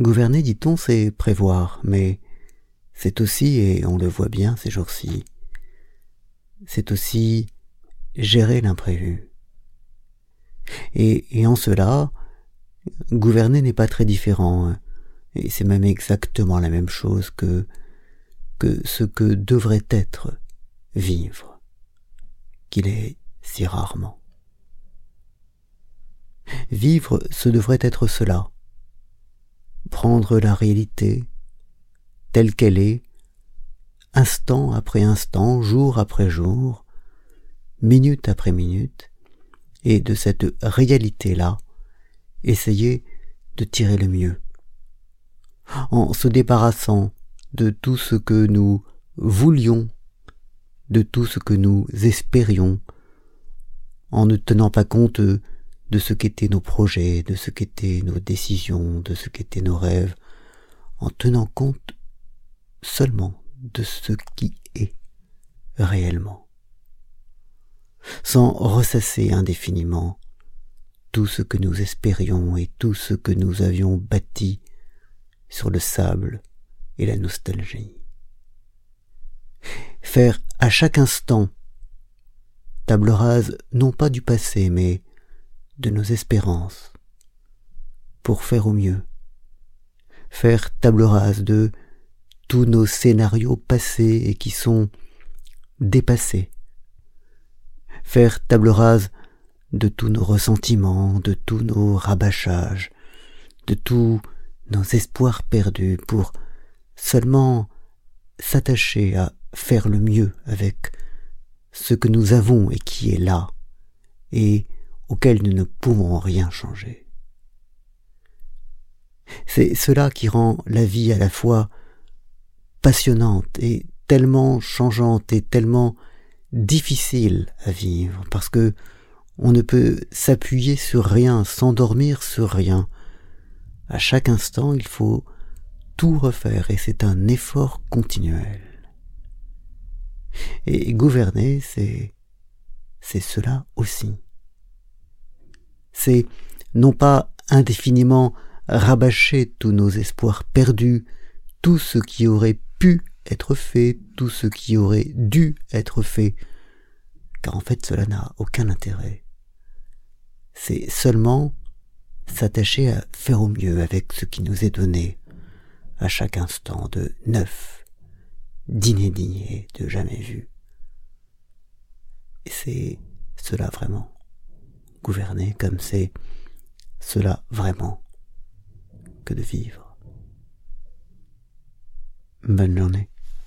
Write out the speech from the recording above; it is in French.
Gouverner, dit-on, c'est prévoir, mais c'est aussi, et on le voit bien ces jours-ci, c'est aussi gérer l'imprévu. Et, en cela, gouverner n'est pas très différent, hein. et c'est même exactement la même chose que, que ce que devrait être vivre, qu'il est si rarement. Vivre, ce devrait être cela. Prendre la réalité telle qu'elle est, instant après instant, jour après jour, minute après minute, et de cette réalité-là, essayer de tirer le mieux. En se débarrassant de tout ce que nous voulions, de tout ce que nous espérions, en ne tenant pas compte de ce qu'étaient nos projets, de ce qu'étaient nos décisions, de ce qu'étaient nos rêves, en tenant compte seulement de ce qui est réellement, sans ressasser indéfiniment tout ce que nous espérions et tout ce que nous avions bâti sur le sable et la nostalgie. Faire à chaque instant table rase non pas du passé mais de nos espérances, pour faire au mieux, faire table rase de tous nos scénarios passés et qui sont dépassés, faire table rase de tous nos ressentiments, de tous nos rabâchages, de tous nos espoirs perdus, pour seulement s'attacher à faire le mieux avec ce que nous avons et qui est là, et auquel nous ne pouvons rien changer. C'est cela qui rend la vie à la fois passionnante et tellement changeante et tellement difficile à vivre, parce que on ne peut s'appuyer sur rien, s'endormir sur rien. À chaque instant, il faut tout refaire et c'est un effort continuel. Et gouverner, c'est c'est cela aussi c'est non pas indéfiniment rabâcher tous nos espoirs perdus, tout ce qui aurait pu être fait, tout ce qui aurait dû être fait, car en fait cela n'a aucun intérêt. C'est seulement s'attacher à faire au mieux avec ce qui nous est donné à chaque instant de neuf, d'inédit et de jamais vu. Et c'est cela vraiment gouverner comme c'est cela vraiment que de vivre. Bonne journée.